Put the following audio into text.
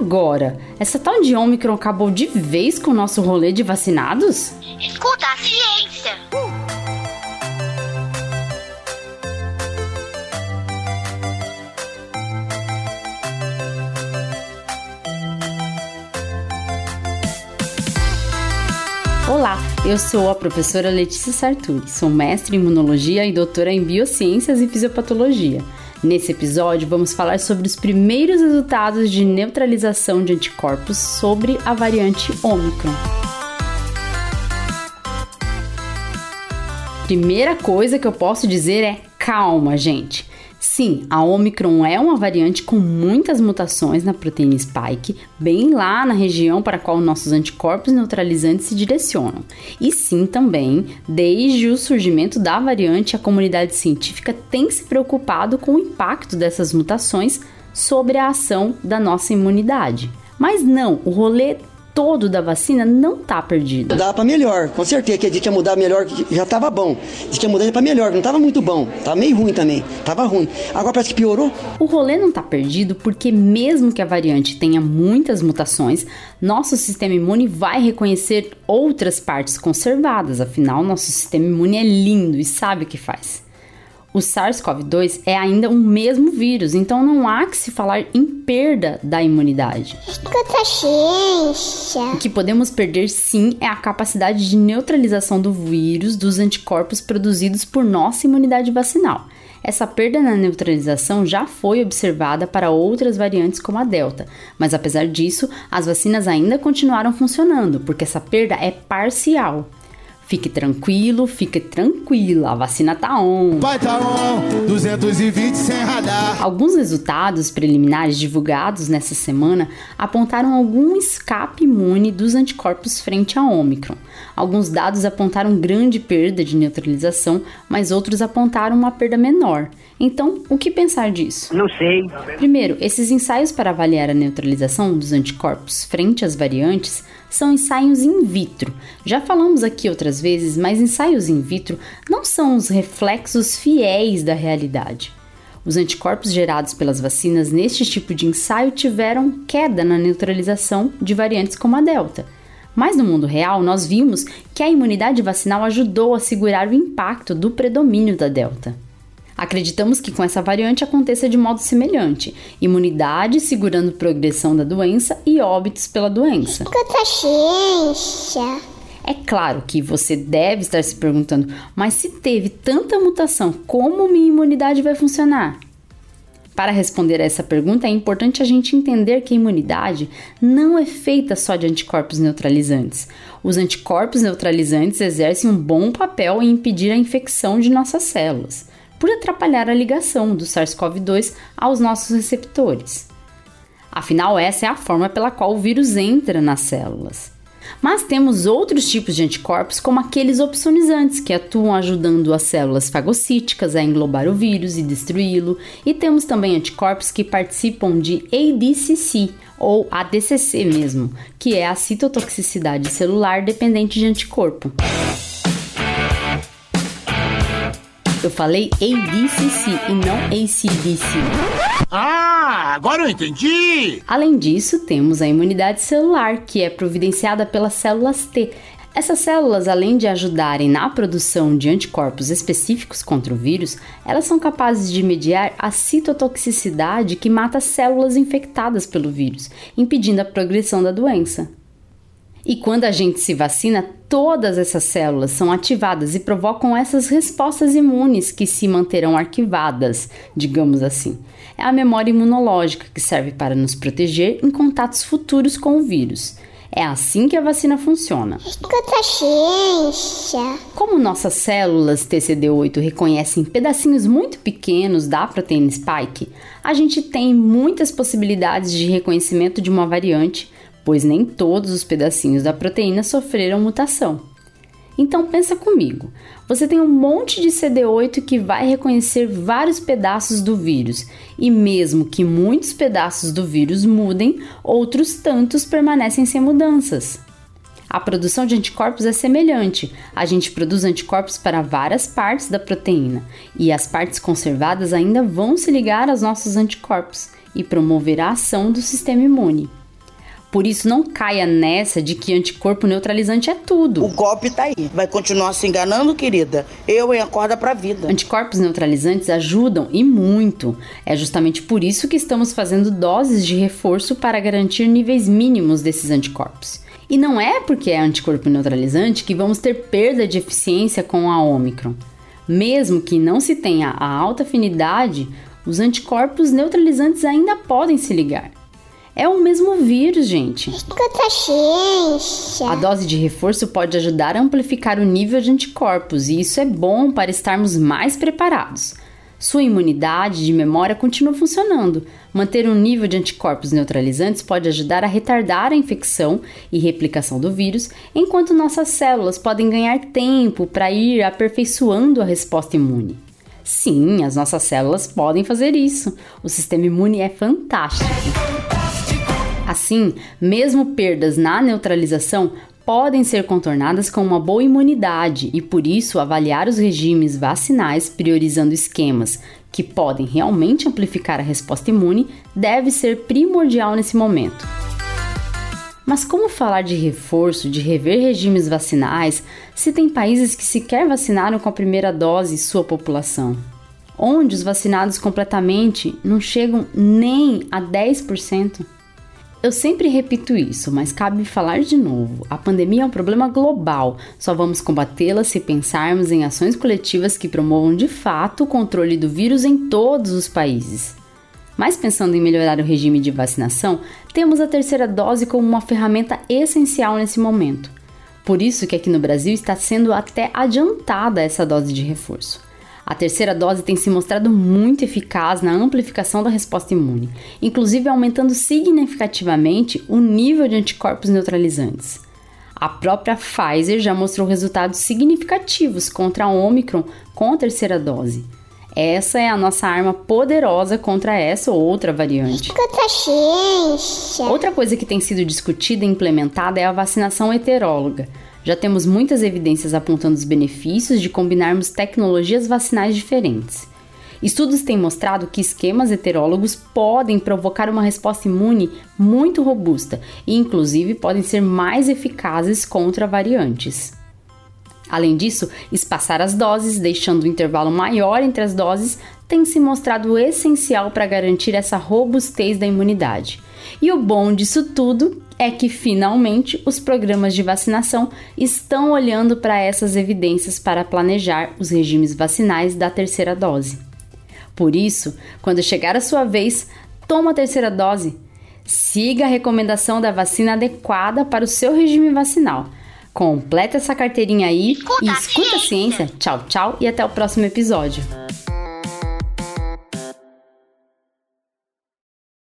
agora? Essa tal de Omicron acabou de vez com o nosso rolê de vacinados? Escuta a ciência! Olá, eu sou a professora Letícia Sarturi, sou mestre em imunologia e doutora em biociências e fisiopatologia. Nesse episódio, vamos falar sobre os primeiros resultados de neutralização de anticorpos sobre a variante Ômicron. Primeira coisa que eu posso dizer é calma, gente. Sim, a Omicron é uma variante com muitas mutações na proteína spike, bem lá na região para a qual nossos anticorpos neutralizantes se direcionam. E sim, também, desde o surgimento da variante, a comunidade científica tem se preocupado com o impacto dessas mutações sobre a ação da nossa imunidade. Mas não, o rolê todo da vacina não tá perdido. Dá para melhor, com certeza que a gente ia mudar melhor, já tava bom. Diz que ia mudar para melhor, não tava muito bom, tava meio ruim também, tava ruim. Agora parece que piorou. O rolê não tá perdido porque mesmo que a variante tenha muitas mutações, nosso sistema imune vai reconhecer outras partes conservadas, afinal nosso sistema imune é lindo e sabe o que faz. O SARS-CoV-2 é ainda o mesmo vírus, então não há que se falar em perda da imunidade. Escuta a ciência! O que podemos perder sim é a capacidade de neutralização do vírus dos anticorpos produzidos por nossa imunidade vacinal. Essa perda na neutralização já foi observada para outras variantes como a Delta, mas apesar disso, as vacinas ainda continuaram funcionando, porque essa perda é parcial. Fique tranquilo, fique tranquila, a vacina tá on. Vai tá on, 220 sem radar. Alguns resultados preliminares divulgados nessa semana apontaram algum escape imune dos anticorpos frente à Omicron. Alguns dados apontaram grande perda de neutralização, mas outros apontaram uma perda menor. Então, o que pensar disso? Não sei. Primeiro, esses ensaios para avaliar a neutralização dos anticorpos frente às variantes são ensaios in vitro. Já falamos aqui outras vezes, mas ensaios in vitro não são os reflexos fiéis da realidade. Os anticorpos gerados pelas vacinas neste tipo de ensaio tiveram queda na neutralização de variantes como a Delta. Mas no mundo real, nós vimos que a imunidade vacinal ajudou a segurar o impacto do predomínio da Delta. Acreditamos que com essa variante aconteça de modo semelhante: imunidade segurando progressão da doença e óbitos pela doença. Ciência! É claro que você deve estar se perguntando, mas se teve tanta mutação, como minha imunidade vai funcionar? Para responder a essa pergunta, é importante a gente entender que a imunidade não é feita só de anticorpos neutralizantes. Os anticorpos neutralizantes exercem um bom papel em impedir a infecção de nossas células por atrapalhar a ligação do SARS-CoV-2 aos nossos receptores. Afinal, essa é a forma pela qual o vírus entra nas células. Mas temos outros tipos de anticorpos, como aqueles opsonizantes, que atuam ajudando as células fagocíticas a englobar o vírus e destruí-lo, e temos também anticorpos que participam de ADCC, ou ADCC mesmo, que é a citotoxicidade celular dependente de anticorpo. Eu falei ADCC e não ACDC. Ah, agora eu entendi. Além disso, temos a imunidade celular, que é providenciada pelas células T. Essas células, além de ajudarem na produção de anticorpos específicos contra o vírus, elas são capazes de mediar a citotoxicidade que mata células infectadas pelo vírus, impedindo a progressão da doença. E quando a gente se vacina, todas essas células são ativadas e provocam essas respostas imunes que se manterão arquivadas, digamos assim. É a memória imunológica que serve para nos proteger em contatos futuros com o vírus. É assim que a vacina funciona. Escuta ciência! Como nossas células TCD8 reconhecem pedacinhos muito pequenos da proteína spike, a gente tem muitas possibilidades de reconhecimento de uma variante pois nem todos os pedacinhos da proteína sofreram mutação. Então pensa comigo, você tem um monte de CD8 que vai reconhecer vários pedaços do vírus, e mesmo que muitos pedaços do vírus mudem, outros tantos permanecem sem mudanças. A produção de anticorpos é semelhante. A gente produz anticorpos para várias partes da proteína, e as partes conservadas ainda vão se ligar aos nossos anticorpos e promover a ação do sistema imune. Por isso, não caia nessa de que anticorpo neutralizante é tudo. O golpe tá aí. Vai continuar se enganando, querida? Eu em acorda pra vida. Anticorpos neutralizantes ajudam e muito. É justamente por isso que estamos fazendo doses de reforço para garantir níveis mínimos desses anticorpos. E não é porque é anticorpo neutralizante que vamos ter perda de eficiência com a Omicron. Mesmo que não se tenha a alta afinidade, os anticorpos neutralizantes ainda podem se ligar. É o mesmo vírus, gente. Escuta ciência. A dose de reforço pode ajudar a amplificar o nível de anticorpos e isso é bom para estarmos mais preparados. Sua imunidade de memória continua funcionando. Manter um nível de anticorpos neutralizantes pode ajudar a retardar a infecção e replicação do vírus, enquanto nossas células podem ganhar tempo para ir aperfeiçoando a resposta imune. Sim, as nossas células podem fazer isso. O sistema imune é fantástico. Assim, mesmo perdas na neutralização podem ser contornadas com uma boa imunidade e, por isso, avaliar os regimes vacinais priorizando esquemas que podem realmente amplificar a resposta imune deve ser primordial nesse momento. Mas como falar de reforço, de rever regimes vacinais, se tem países que sequer vacinaram com a primeira dose sua população? Onde os vacinados completamente não chegam nem a 10%? Eu sempre repito isso, mas cabe falar de novo. A pandemia é um problema global. Só vamos combatê-la se pensarmos em ações coletivas que promovam de fato o controle do vírus em todos os países. Mas pensando em melhorar o regime de vacinação, temos a terceira dose como uma ferramenta essencial nesse momento. Por isso que aqui no Brasil está sendo até adiantada essa dose de reforço. A terceira dose tem se mostrado muito eficaz na amplificação da resposta imune, inclusive aumentando significativamente o nível de anticorpos neutralizantes. A própria Pfizer já mostrou resultados significativos contra a Omicron com a terceira dose. Essa é a nossa arma poderosa contra essa ou outra variante. Ciência. Outra coisa que tem sido discutida e implementada é a vacinação heteróloga. Já temos muitas evidências apontando os benefícios de combinarmos tecnologias vacinais diferentes. Estudos têm mostrado que esquemas heterólogos podem provocar uma resposta imune muito robusta e, inclusive, podem ser mais eficazes contra variantes. Além disso, espaçar as doses, deixando um intervalo maior entre as doses, tem se mostrado essencial para garantir essa robustez da imunidade. E o bom disso tudo é que finalmente os programas de vacinação estão olhando para essas evidências para planejar os regimes vacinais da terceira dose. Por isso, quando chegar a sua vez, toma a terceira dose. Siga a recomendação da vacina adequada para o seu regime vacinal. Completa essa carteirinha aí Escuta e a escuta a ciência. Tchau, tchau e até o próximo episódio.